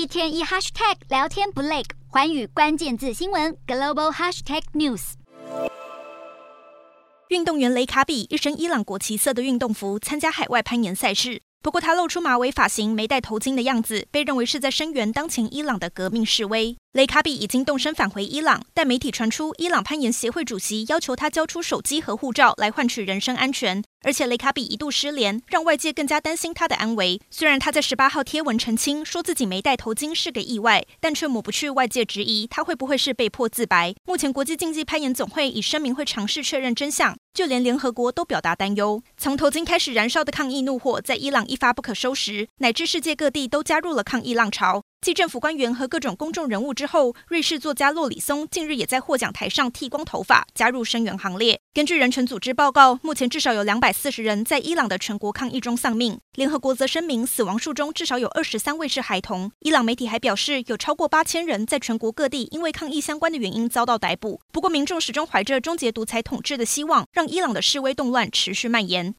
一天一 hashtag 聊天不累，环宇关键字新闻 global hashtag news。运动员雷卡比一身伊朗国旗色的运动服参加海外攀岩赛事，不过他露出马尾发型、没戴头巾的样子，被认为是在声援当前伊朗的革命示威。雷卡比已经动身返回伊朗，但媒体传出伊朗攀岩协会主席要求他交出手机和护照来换取人身安全，而且雷卡比一度失联，让外界更加担心他的安危。虽然他在十八号贴文澄清说自己没戴头巾是个意外，但却抹不去外界质疑他会不会是被迫自白。目前国际竞技攀岩总会已声明会尝试确认真相，就连联合国都表达担忧。从头巾开始燃烧的抗议怒火在伊朗一发不可收拾，乃至世界各地都加入了抗议浪潮。继政府官员和各种公众人物之后，瑞士作家洛里松近日也在获奖台上剃光头发，加入声援行列。根据人权组织报告，目前至少有两百四十人在伊朗的全国抗议中丧命。联合国则声明，死亡数中至少有二十三位是孩童。伊朗媒体还表示，有超过八千人在全国各地因为抗议相关的原因遭到逮捕。不过，民众始终怀着终结独裁统治的希望，让伊朗的示威动乱持续蔓延。